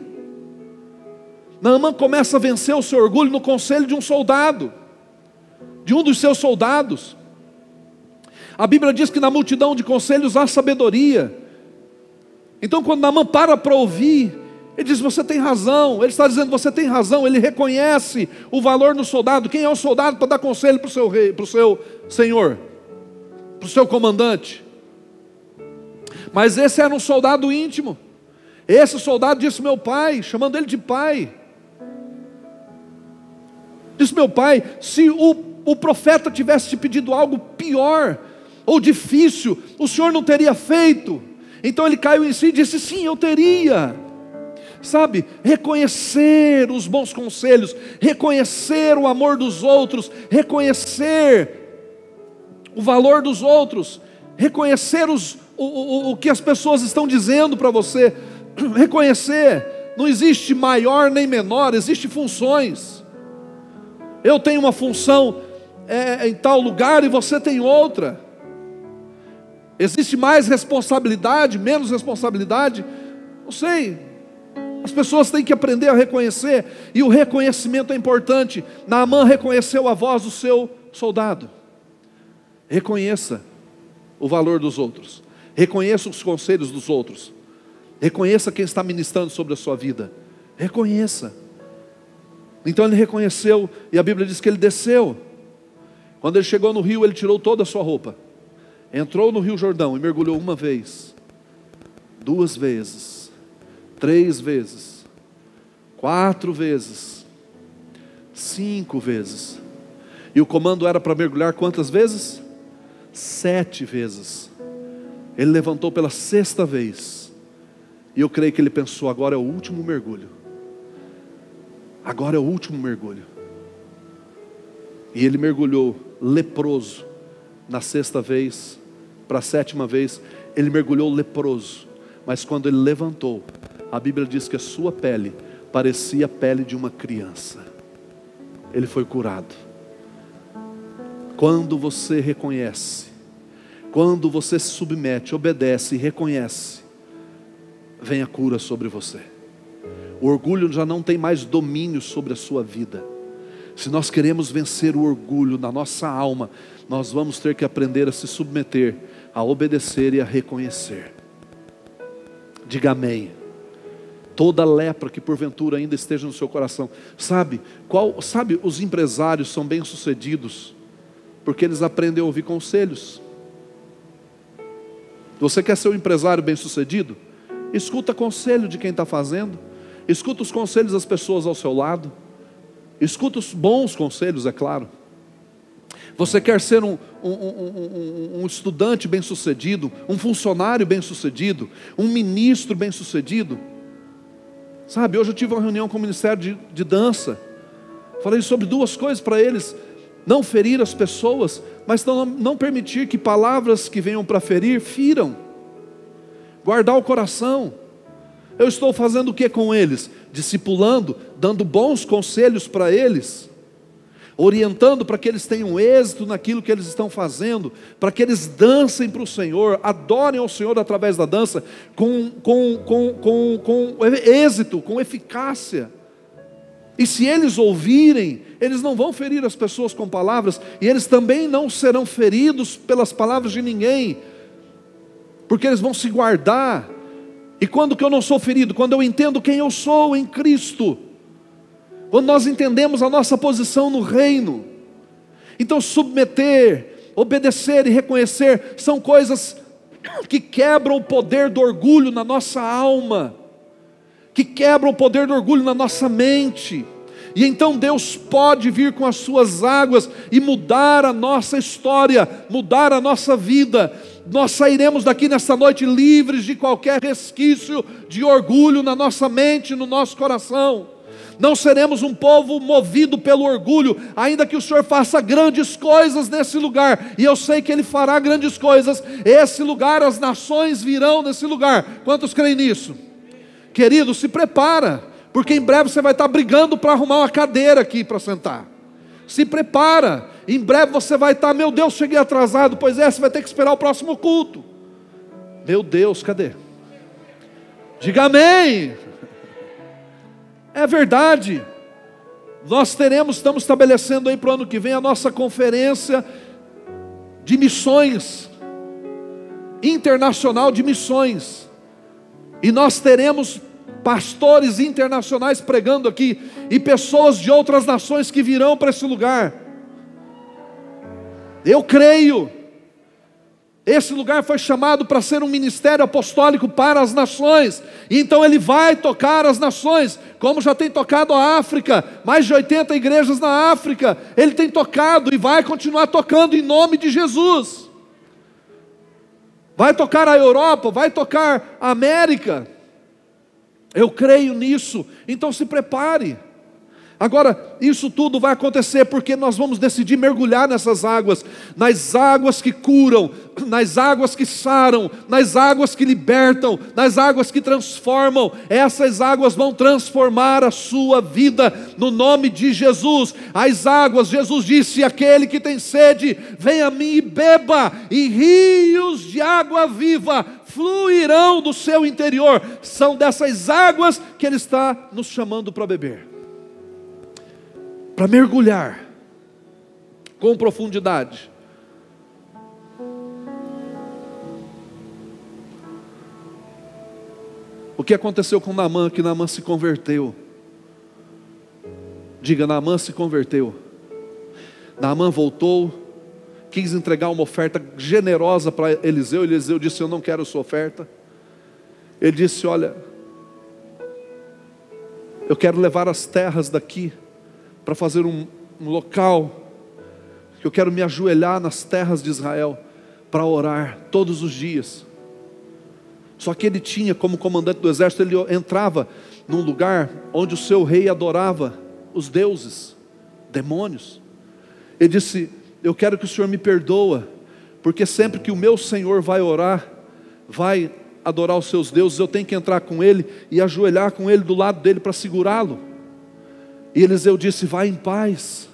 Naamã começa a vencer o seu orgulho no conselho de um soldado, de um dos seus soldados. A Bíblia diz que na multidão de conselhos há sabedoria. Então, quando Naamã para para ouvir, ele diz: Você tem razão. Ele está dizendo: Você tem razão. Ele reconhece o valor do soldado. Quem é o soldado para dar conselho para o seu rei, para o seu senhor, para o seu comandante? Mas esse era um soldado íntimo. Esse soldado disse: Meu pai, chamando ele de pai. Disse meu pai: se o, o profeta tivesse te pedido algo pior ou difícil, o senhor não teria feito. Então ele caiu em si e disse: sim, eu teria. Sabe, reconhecer os bons conselhos, reconhecer o amor dos outros, reconhecer o valor dos outros, reconhecer os, o, o, o que as pessoas estão dizendo para você, reconhecer, não existe maior nem menor, existe funções. Eu tenho uma função é, em tal lugar e você tem outra. Existe mais responsabilidade, menos responsabilidade? Não sei. As pessoas têm que aprender a reconhecer, e o reconhecimento é importante. Naamã reconheceu a voz do seu soldado. Reconheça o valor dos outros, reconheça os conselhos dos outros, reconheça quem está ministrando sobre a sua vida. Reconheça. Então ele reconheceu, e a Bíblia diz que ele desceu. Quando ele chegou no rio, ele tirou toda a sua roupa, entrou no rio Jordão e mergulhou uma vez, duas vezes, três vezes, quatro vezes, cinco vezes. E o comando era para mergulhar quantas vezes? Sete vezes. Ele levantou pela sexta vez. E eu creio que ele pensou: agora é o último mergulho. Agora é o último mergulho. E ele mergulhou leproso na sexta vez, para a sétima vez, ele mergulhou leproso. Mas quando ele levantou, a Bíblia diz que a sua pele parecia a pele de uma criança. Ele foi curado. Quando você reconhece, quando você se submete, obedece e reconhece, vem a cura sobre você. O orgulho já não tem mais domínio sobre a sua vida. Se nós queremos vencer o orgulho na nossa alma, nós vamos ter que aprender a se submeter, a obedecer e a reconhecer. Diga amém. Toda lepra que porventura ainda esteja no seu coração. Sabe, qual, sabe, os empresários são bem-sucedidos porque eles aprendem a ouvir conselhos. Você quer ser um empresário bem-sucedido? Escuta conselho de quem está fazendo. Escuta os conselhos das pessoas ao seu lado. Escuta os bons conselhos, é claro. Você quer ser um, um, um, um estudante bem-sucedido, um funcionário bem-sucedido, um ministro bem-sucedido? Sabe, hoje eu tive uma reunião com o Ministério de, de Dança. Falei sobre duas coisas para eles: não ferir as pessoas, mas não, não permitir que palavras que venham para ferir firam. Guardar o coração. Eu estou fazendo o que com eles? Discipulando, dando bons conselhos para eles, orientando para que eles tenham êxito naquilo que eles estão fazendo, para que eles dancem para o Senhor, adorem ao Senhor através da dança, com, com, com, com, com êxito, com eficácia. E se eles ouvirem, eles não vão ferir as pessoas com palavras, e eles também não serão feridos pelas palavras de ninguém, porque eles vão se guardar e quando que eu não sou ferido? Quando eu entendo quem eu sou em Cristo. Quando nós entendemos a nossa posição no reino. Então, submeter, obedecer e reconhecer são coisas que quebram o poder do orgulho na nossa alma, que quebram o poder do orgulho na nossa mente. E então Deus pode vir com as suas águas e mudar a nossa história, mudar a nossa vida, nós sairemos daqui nesta noite livres de qualquer resquício de orgulho na nossa mente, no nosso coração. Não seremos um povo movido pelo orgulho, ainda que o Senhor faça grandes coisas nesse lugar, e eu sei que Ele fará grandes coisas. Esse lugar, as nações virão nesse lugar. Quantos creem nisso? Querido, se prepara, porque em breve você vai estar brigando para arrumar uma cadeira aqui para sentar. Se prepara, em breve você vai estar, meu Deus, cheguei atrasado. Pois é, você vai ter que esperar o próximo culto. Meu Deus, cadê? Diga amém. É verdade. Nós teremos, estamos estabelecendo aí para o ano que vem a nossa conferência de missões, internacional de missões. E nós teremos pastores internacionais pregando aqui, e pessoas de outras nações que virão para esse lugar. Eu creio. Esse lugar foi chamado para ser um ministério apostólico para as nações. Então ele vai tocar as nações, como já tem tocado a África, mais de 80 igrejas na África. Ele tem tocado e vai continuar tocando em nome de Jesus. Vai tocar a Europa, vai tocar a América. Eu creio nisso. Então se prepare. Agora, isso tudo vai acontecer porque nós vamos decidir mergulhar nessas águas, nas águas que curam, nas águas que saram, nas águas que libertam, nas águas que transformam. Essas águas vão transformar a sua vida no nome de Jesus. As águas, Jesus disse: aquele que tem sede, venha a mim e beba, e rios de água viva fluirão do seu interior. São dessas águas que Ele está nos chamando para beber para mergulhar com profundidade. O que aconteceu com Naamã? Que Naamã se converteu. Diga, Naamã se converteu. Naamã voltou, quis entregar uma oferta generosa para Eliseu. Eliseu disse: Eu não quero sua oferta. Ele disse: Olha, Eu quero levar as terras daqui para fazer um, um local que eu quero me ajoelhar nas terras de Israel para orar todos os dias. Só que ele tinha, como comandante do exército, ele entrava num lugar onde o seu rei adorava os deuses, demônios. Ele disse: Eu quero que o Senhor me perdoa, porque sempre que o meu Senhor vai orar, vai adorar os seus deuses, eu tenho que entrar com ele e ajoelhar com ele do lado dele para segurá-lo. E Eliseu disse: Vai em paz.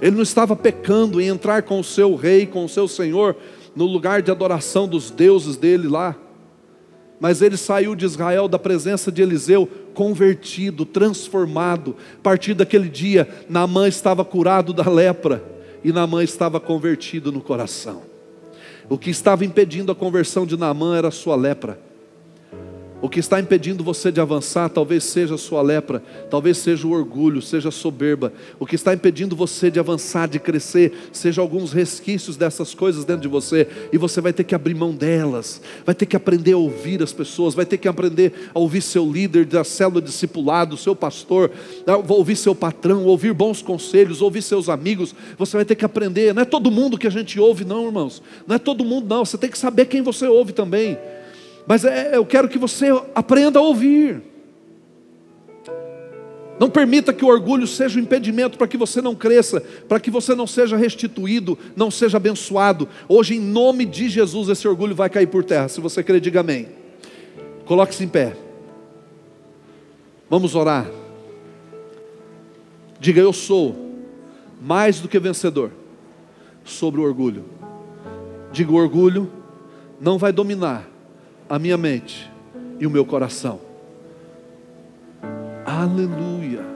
Ele não estava pecando em entrar com o seu rei, com o seu senhor, no lugar de adoração dos deuses dele lá. Mas ele saiu de Israel da presença de Eliseu convertido, transformado. A partir daquele dia, Naamã estava curado da lepra e Naamã estava convertido no coração. O que estava impedindo a conversão de Naamã era a sua lepra. O que está impedindo você de avançar talvez seja a sua lepra, talvez seja o orgulho, seja a soberba. O que está impedindo você de avançar, de crescer, seja alguns resquícios dessas coisas dentro de você, e você vai ter que abrir mão delas, vai ter que aprender a ouvir as pessoas, vai ter que aprender a ouvir seu líder da célula discipulado, seu pastor, ouvir seu patrão, ouvir bons conselhos, ouvir seus amigos. Você vai ter que aprender. Não é todo mundo que a gente ouve, não, irmãos. Não é todo mundo, não. Você tem que saber quem você ouve também. Mas é, eu quero que você aprenda a ouvir. Não permita que o orgulho seja um impedimento para que você não cresça, para que você não seja restituído, não seja abençoado. Hoje, em nome de Jesus, esse orgulho vai cair por terra. Se você crer, diga amém. Coloque-se em pé. Vamos orar. Diga: Eu sou mais do que vencedor sobre o orgulho. Diga: O orgulho não vai dominar a minha mente e o meu coração. Aleluia.